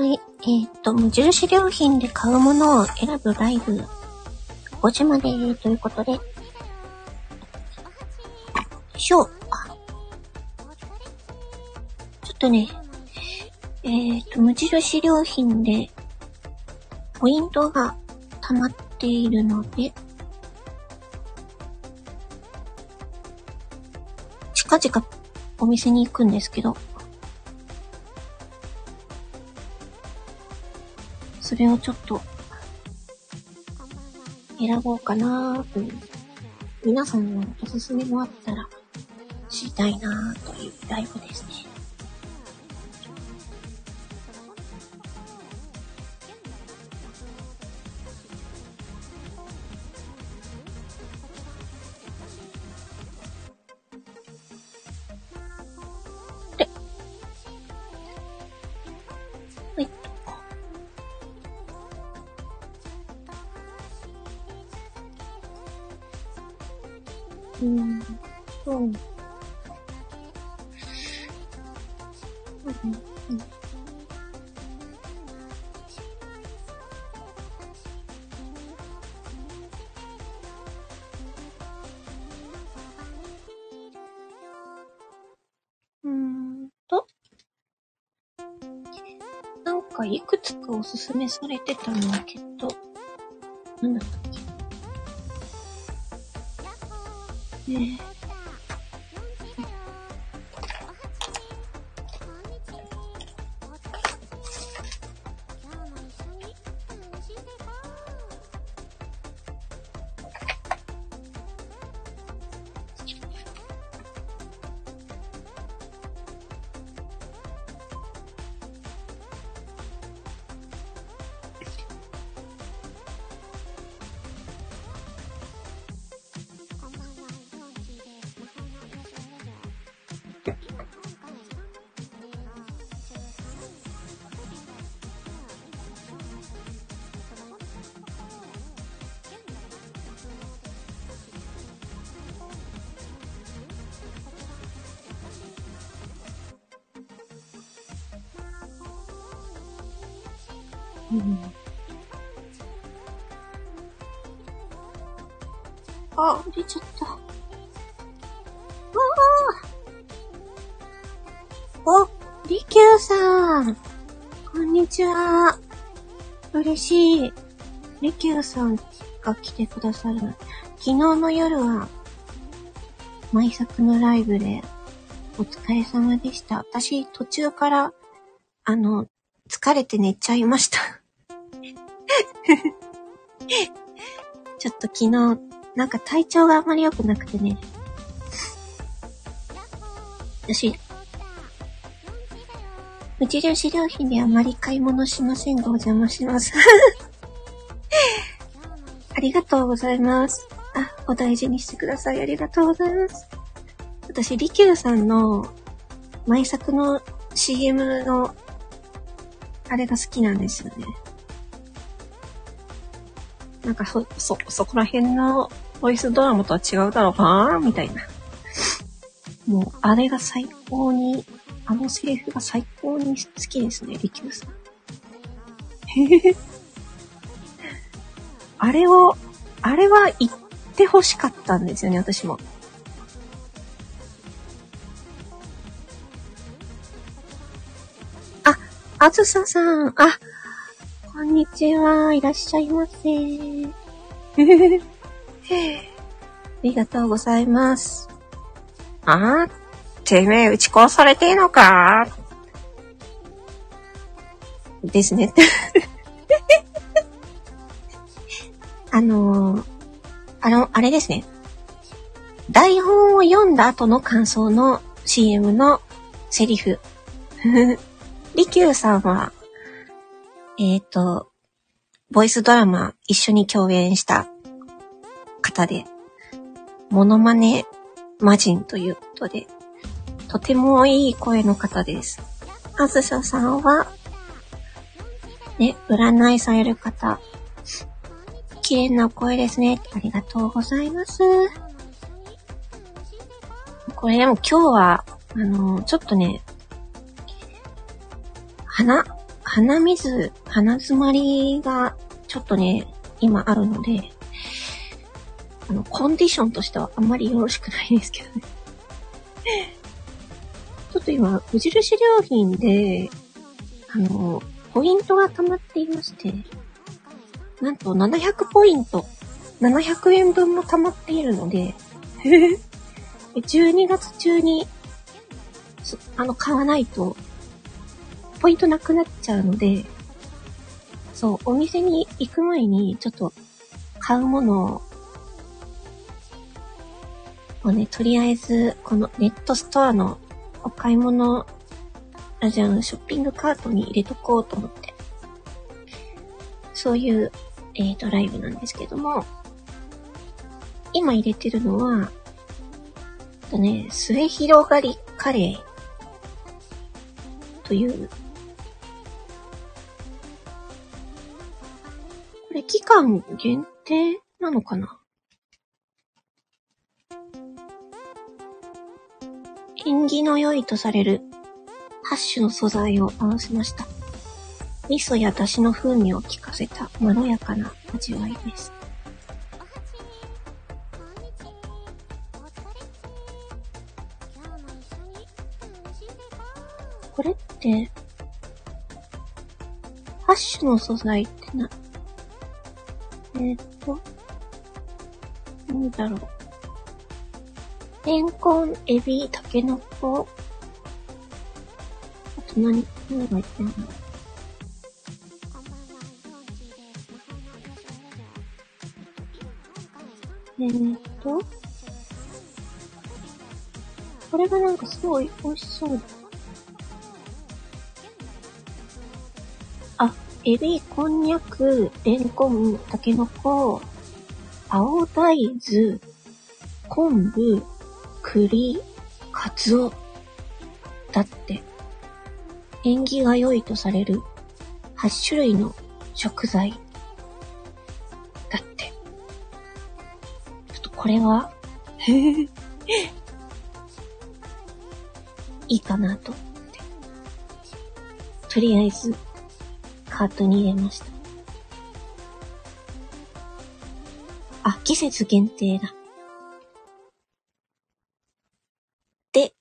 はい。えーっと、無印良品で買うものを選ぶライブ、5時までということで、よいしょ。あちょっとね、えーっと、無印良品で、ポイントが溜まっているので、近々お店に行くんですけど、れをちょっと、選ぼうかなーという。皆さんのおすすめもあったら、知りたいなーというライブですね。かいくつかおすすめされてたんだけど、なんだったっけ。ねえ。うん。あ、出ちゃった。ああお、りきゅうさん。こんにちは。嬉しい。りきゅうさんが来てくださる。昨日の夜は、舞作のライブで、お疲れ様でした。私、途中から、あの、疲れて寝ちゃいました。と昨日、なんか体調があまり良くなくてね。私、無印良品であまり買い物しませんがお邪魔します。ありがとうございます。あ、お大事にしてください。ありがとうございます。私、利休さんの、前作の CM の、あれが好きなんですよね。なんかそ、そ、そこら辺のボイスドラマとは違うだろうかみたいな。もう、あれが最高に、あのセリフが最高に好きですね、利休さん。へへ。あれを、あれは言って欲しかったんですよね、私も。あ、あずささん、あ、こんにちは。いらっしゃいませ。ありがとうございます。あーてめえ、打ち殺されてんのか？ですね。あのー、あの、あれですね。台本を読んだ後の感想の CM のセリフ。利休さんは、えっ、と、ボイスドラマ一緒に共演した方で、モノマネ魔人ということで、とてもいい声の方です。あずささんは、ね、占いされる方、綺麗な声ですね。ありがとうございます。これでも今日は、あの、ちょっとね、鼻、鼻水、鼻詰まりがちょっとね、今あるので、あの、コンディションとしてはあんまりよろしくないですけどね。ちょっと今、無印良品で、あの、ポイントが溜まっていまして、なんと700ポイント、700円分も溜まっているので、12月中に、あの、買わないと、ポイントなくなっちゃうので、そう、お店に行く前に、ちょっと、買うものをね、とりあえず、このネットストアのお買い物、あ、じゃあ、ショッピングカートに入れとこうと思って。そういう、えっ、ー、と、ライブなんですけども、今入れてるのは、とね、末広がりカレーという、間限定なのかな？縁起の良いとされる8種の素材を合わせました。味噌や出汁の風味を効かせたまろやかな味わいです。これって、8種の素材ってな、えー、っと、なんだろう。レンコン、エビ、タケノコ。あと何、何が入ってんの？えー、っと、これがなんかすごい美味しそうだ。エビ、こんにゃく、レンコン、タケノコ、青大豆、昆布、栗、カツオ。だって、縁起が良いとされる8種類の食材。だって。ちょっとこれは いいかなと思って。とりあえず、カートに入れました。あ、季節限定だ。で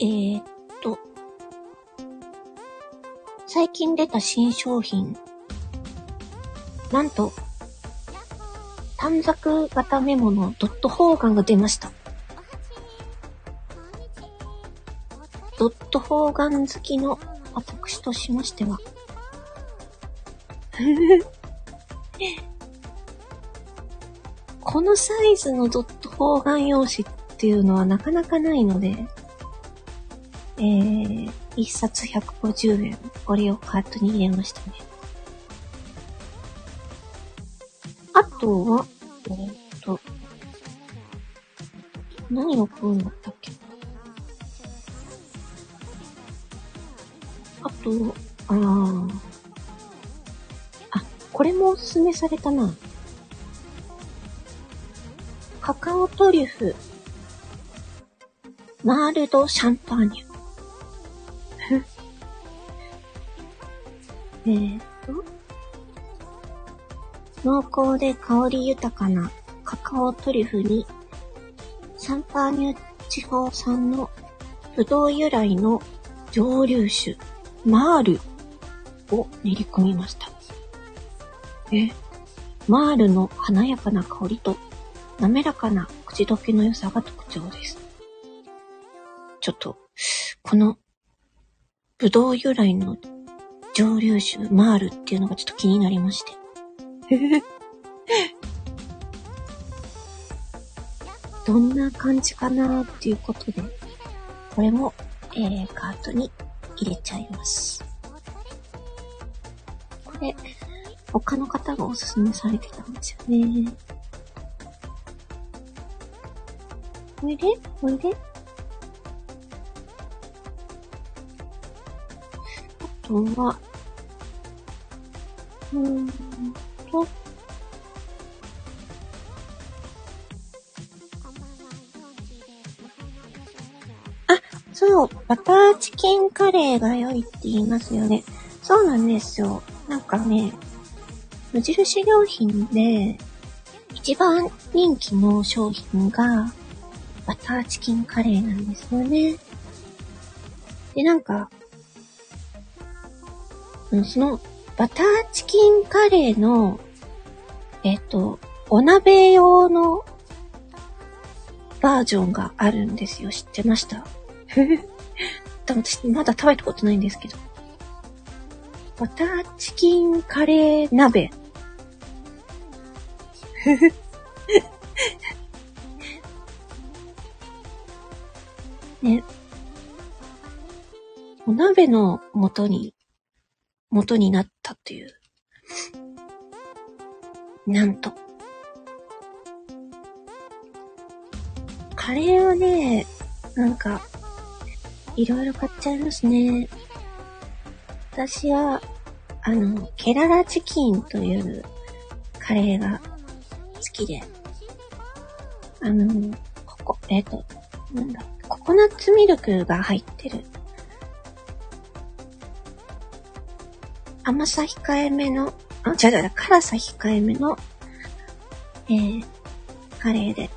えー、っと、最近出た新商品。なんと、短冊型メモのドット方眼が出ました。ドット方眼好きの私としましては。このサイズのドット方眼用紙っていうのはなかなかないので、えー、一冊150円。これをカートに入れましたね。あとは、え、っと、何を食うんだったっけ？あと、あー。これもおすすめされたな。カカオトリュフ、Marc de Champagne。えーと、濃厚で香り豊かなカカオトリュフに、シャンパーニュ地方産のブドウ由来の蒸留酒、マールを練り込みました。え、マールの華やかな香りと滑らかな口どけの良さが特徴です。ちょっと、この、ブドウ由来の蒸留酒マールっていうのがちょっと気になりまして。どんな感じかなっていうことで、これも、えー、カートに入れちゃいます。これ、他の方がおすすめされてたんですよね。おいで？おいで？あとは、うーんと、あ、そう、バターチキンカレーが良いって言いますよね。そうなんですよ。なんかね、無印良品で、一番人気の商品が、バターチキンカレーなんですよね。で、なんか、その、バターチキンカレーの、えっと、お鍋用のバージョンがあるんですよ。知ってました？多分私まだ食べたことないんですけど。バターチキンカレー鍋。ね。お鍋の元に、元になったっていう。なんと。カレーはね、なんか、いろいろ買っちゃいますね。私は、あの、ケララチキンというカレーが好きで、あの、ここ、えっ、ー、と、なんだ、ココナッツミルクが入ってる。甘さ控えめの、あ、違う違う、辛さ控えめの、えー、カレーで、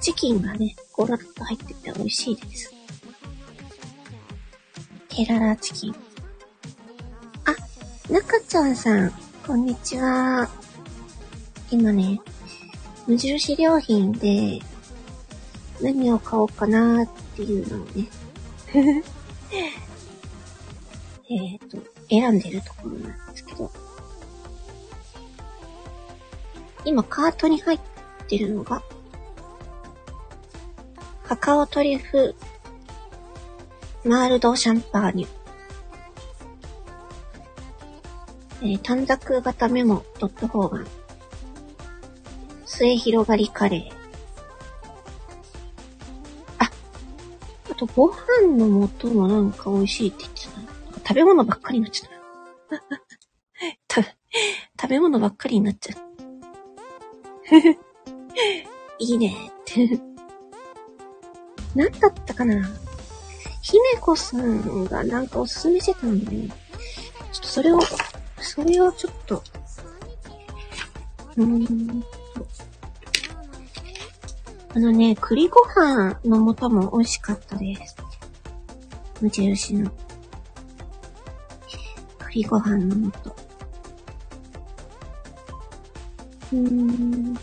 チキンがね、ゴロッと入ってて美味しいです。ケララチキン。あ、中ちゃんさん、こんにちは。今ね、無印良品で、何を買おうかなっていうのをね、えっと、選んでるところなんですけど、今カートに入ってるのが、カカオトリュフ、マールドシャンパーニュ。えー、短冊型メモ、ドットフォーマン。末広がりカレー。あ、あとご飯の素もなんか美味しいって言ってた。食べ物ばっかりになっちゃった。食べ物ばっかりになっちゃう。いいねって何だったかな姫子さんがなんかおすすめしてたんで、ね、ちょっとそれを、それをちょっと、うんあのね、栗ご飯の素も美味しかったです。無印の。栗ご飯の素。うーん。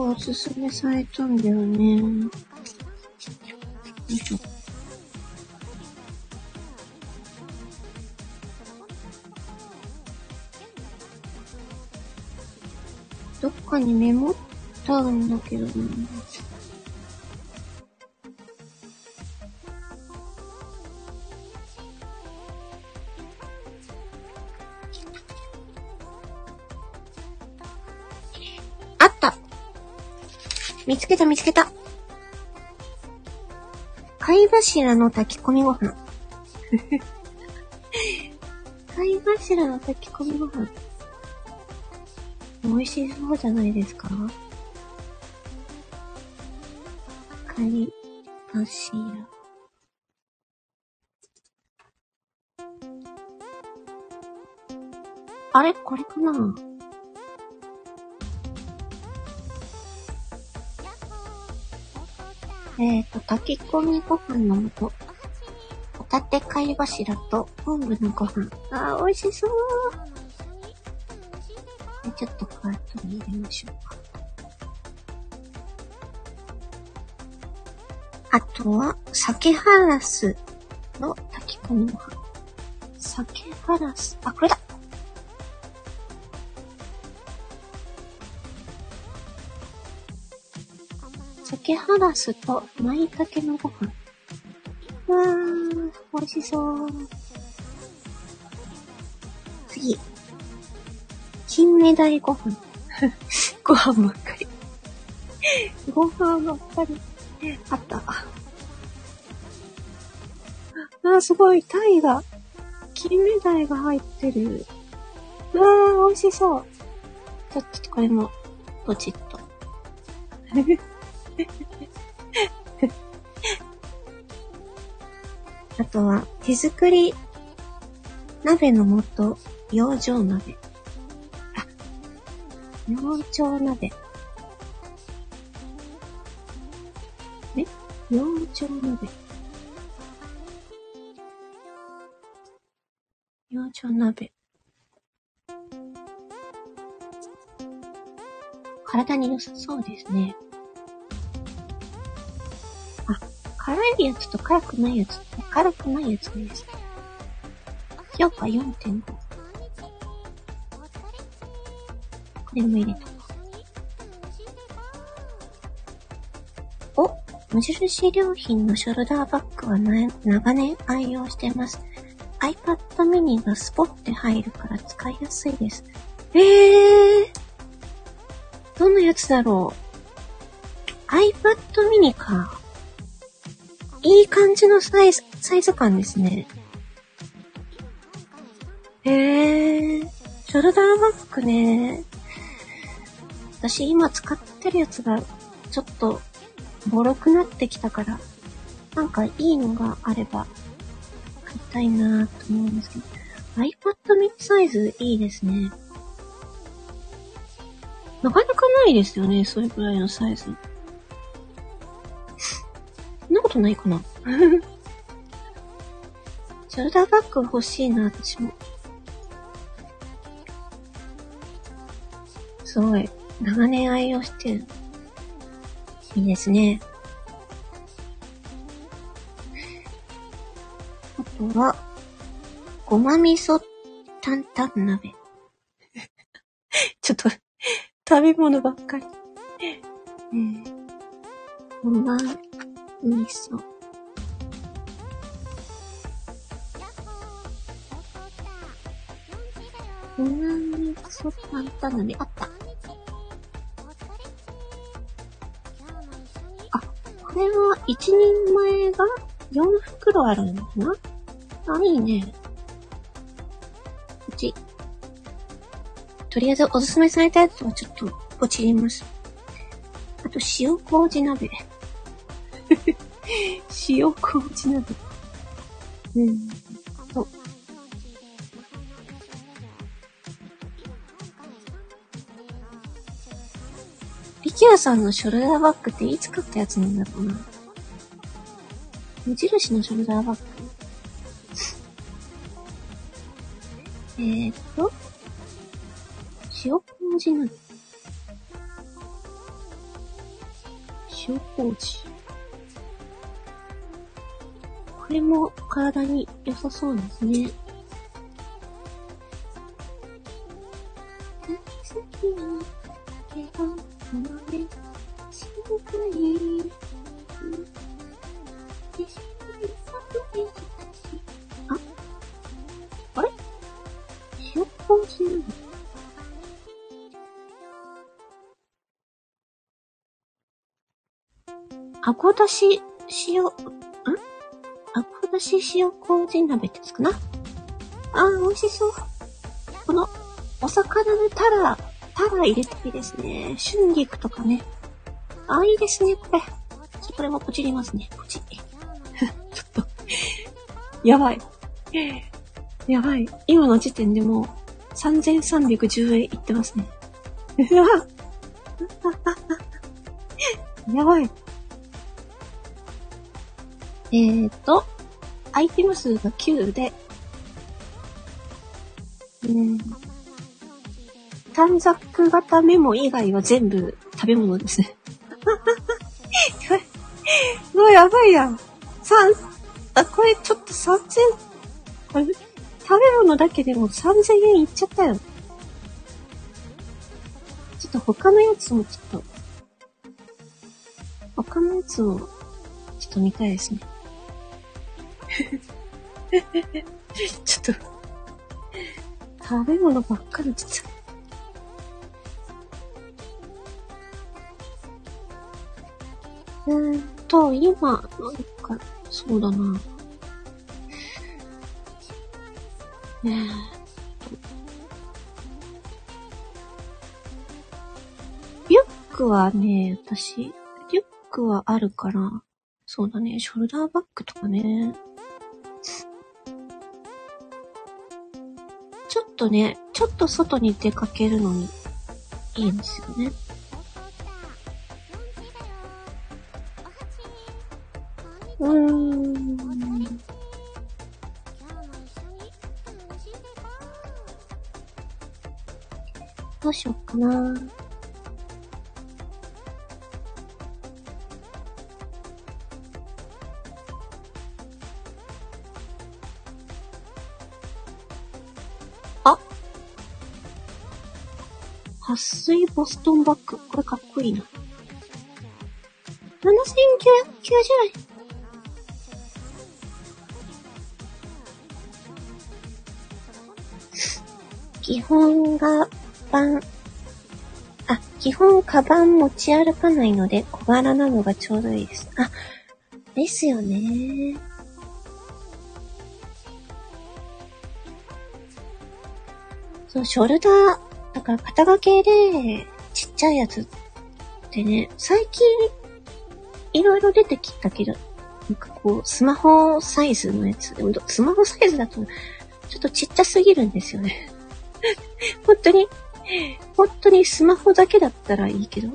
おすすめされたんだよね。かにメモったんだけどね。見つけた見つけた。貝柱の炊き込みご飯。貝柱の炊き込みご飯。美味しそうじゃないですか？貝柱。あれ？これかな？えっ、ー、と、炊き込みご飯の素。ホタテ貝柱と昆布のご飯。あー、美味しそうちょっとカートに入れましょうか。あとは、鮭ハラスの炊き込みご飯。鮭ハラス。あ、これだ鮭ハラスと舞茸のご飯。うわー、美味しそう。次。金目鯛ご飯。ご飯ばっかり。ご飯ばっかり。あった。あー、すごい。タイが、金目鯛が入ってる。うわー、美味しそう。ちょっとこれも、ポチッと。あとは、手作り鍋の素、養生鍋。あ、養生鍋。え？養生鍋。養生鍋。体に良さそうですね。あ、辛いやつと辛くないやつ、辛くないやつです。評価4.5。これも入れた。お、無印良品のショルダーバッグは長年愛用してます。iPad mini がスポッて入るから使いやすいです。えー、どんなやつだろう ?iPad mini か。いい感じのサイズ、サイズ感ですね。へえー、ショルダーバッグね。私今使ってるやつがちょっとボロくなってきたから、なんかいいのがあれば買いたいなと思うんですけど。iPad mini サイズいいですね。なかなかないですよね、それくらいのサイズ。そんなことないかな ショルダーバッグ欲しいな、私も。すごい、長年愛用してる。いいですね。あとは、ごま味噌担々鍋。ちょっと食べ物ばっかり。えー、ごま、味噌。ごま味噌担々鍋、あった。一人前が4袋あるのかな？あ、いいね。うち。とりあえずおすすめされたやつはちょっとポチります。あと、塩麹鍋。塩麹鍋。うん。あと。リキュアさんのショルダーバッグっていつ買ったやつなんだろうな？無印のショルダーバッグえーっと、塩麹なの塩麹。これも体に良さそうですね。あごだし塩、ん？あごだし塩麹鍋ですかな？あー、美味しそう。この、お魚のタラ、タラ入れたいですね。春菊とかね。あー、いいですね、これ。これもポチりますね。ポチ。ちょっとやばい。やばい。今の時点でもう、3310円いってますね。うわやばい。えーと、アイテム数が9で、うん、短冊型メモ以外は全部食べ物ですね。も うやばいやん。三、あ、これちょっと3000、これ、食べ物だけでも3000円いっちゃったよ。ちょっと他のやつもちょっと、他のやつを、ちょっと見たいですね。ちょっと、食べ物ばっかりちょっと。うーんと、今、なんか、そうだな。えー、リュックはね、私、クはあるから、そうだね、ショルダーバッグとかね。ちょっとね、ちょっと外に出かけるのにいいんですよね。うーん。どうしよっかな。撥水ボストンバッグ。これかっこいいな。7990円。基本が、バン、あ、基本カバン持ち歩かないので小柄なのがちょうどいいです。あ、ですよね。そう、ショルダー、だから肩掛けでちっちゃいやつってね、最近いろいろ出てきたけど、なんかこう、スマホサイズのやつ。でも、スマホサイズだと、ちょっとちっちゃすぎるんですよね。本当に、本当にスマホだけだったらいいけど、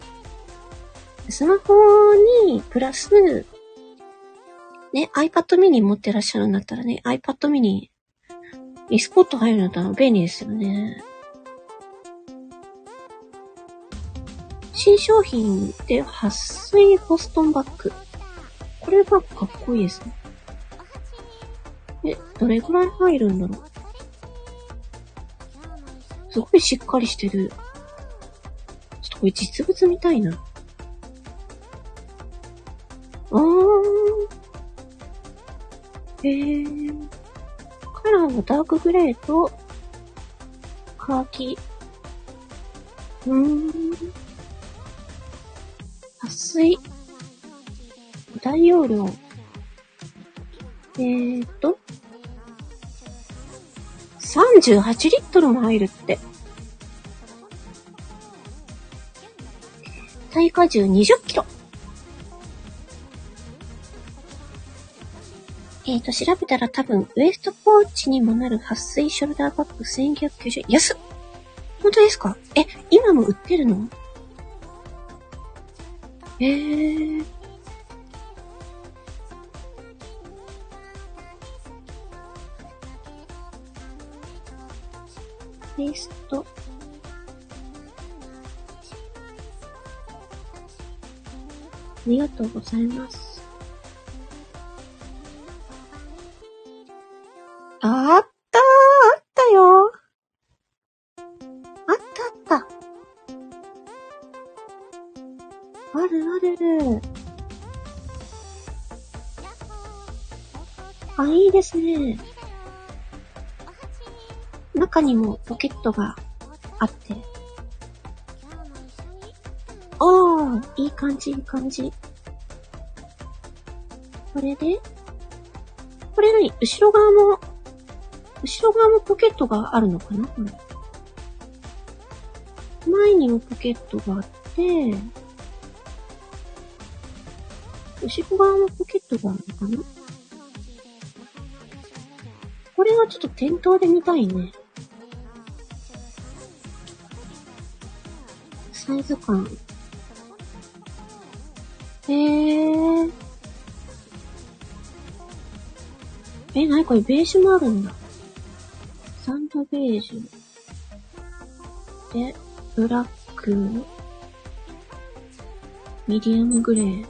スマホにプラス、ね、iPad mini 持ってらっしゃるんだったらね、iPad mini、リスポット入るんだったら便利ですよね。新商品で、撥水ボストンバッグ。これはかっこいいですね。え、どれくらい入るんだろう？すごいしっかりしてる。ちょっとこれ実物みたいな。あー。えー。カラーはダークグレーと、カーキ。うーん。水。大容量。えーと、38リットルも入るって。耐荷重20キロ。えっ、ー、と、調べたら多分、ウエストポーチにもなる撥水ショルダーバッグ1990円。安っ本当ですか？え、今も売ってるの？えー。ペースト。ありがとうございます。ですね。中にもポケットがあって。ああ、いい感じ、いい感じ。これで、これ何？後ろ側も、後ろ側もポケットがあるのかな？これ。前にもポケットがあって、後ろ側もポケットがあるのかな？これはちょっと店頭で見たいね。サイズ感。へー。え、なにこれベージュもあるんだ。サンドベージュ。で、ブラック。ミディアムグレー。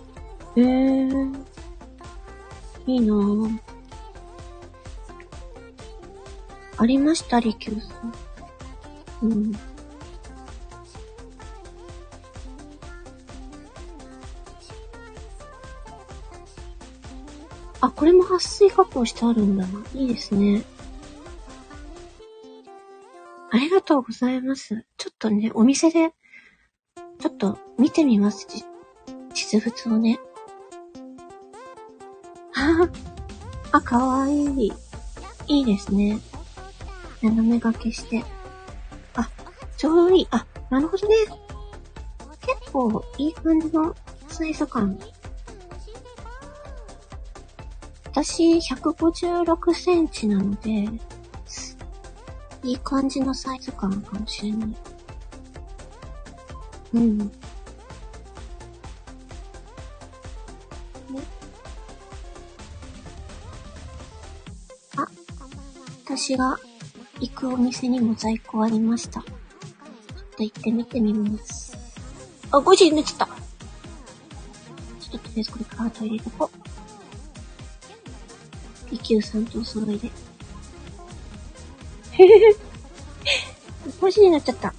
へー。いいなぁ。ありました、リキューさん。うん。あ、これも撥水加工してあるんだな。いいですね。ありがとうございます。ちょっとね、お店で、ちょっと見てみます。実物をね。あ、かわいい。いいですね。斜め掛けして。あ、ちょうどいい。あ、なるほどね。ポケッ構いい感じのサイズ感。私、156センチなので、いい感じのサイズ感かもしれない。うん。ね。あ、私が行くお店にも在庫ありました。ちょっと行ってみてみます。あ、5時になっちゃった。ちょっととりあえずこれカート入れとこう。利休さんとお揃いで。へへへ。5時になっちゃった。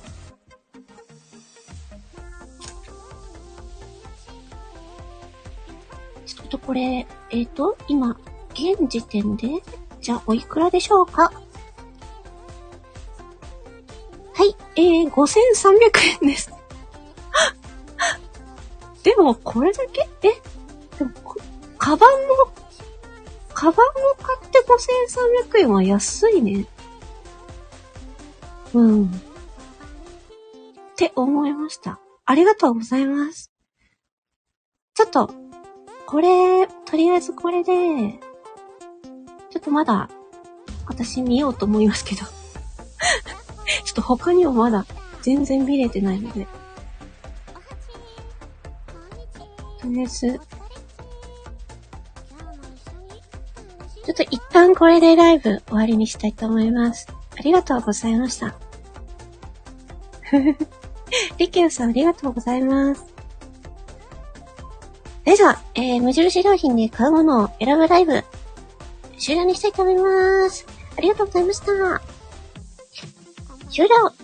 ちょっとこれ、えっ、ー、と、今、現時点で、じゃあ、おいくらでしょうか？5300円です。でも、これだけ？え？でも、カバンの、カバンを買って5300円は安いね。うん。って思いました。ありがとうございます。ちょっと、これ、とりあえずこれで、ちょっとまだ、私見ようと思いますけど。ちょっと他にもまだ全然見れてないので。とりあえず、ちょっと一旦これでライブ終わりにしたいと思います。ありがとうございました。リキューさんありがとうございます。では、えー、無印良品で買うものを選ぶライブ、終了にしたいと思います。ありがとうございました。終了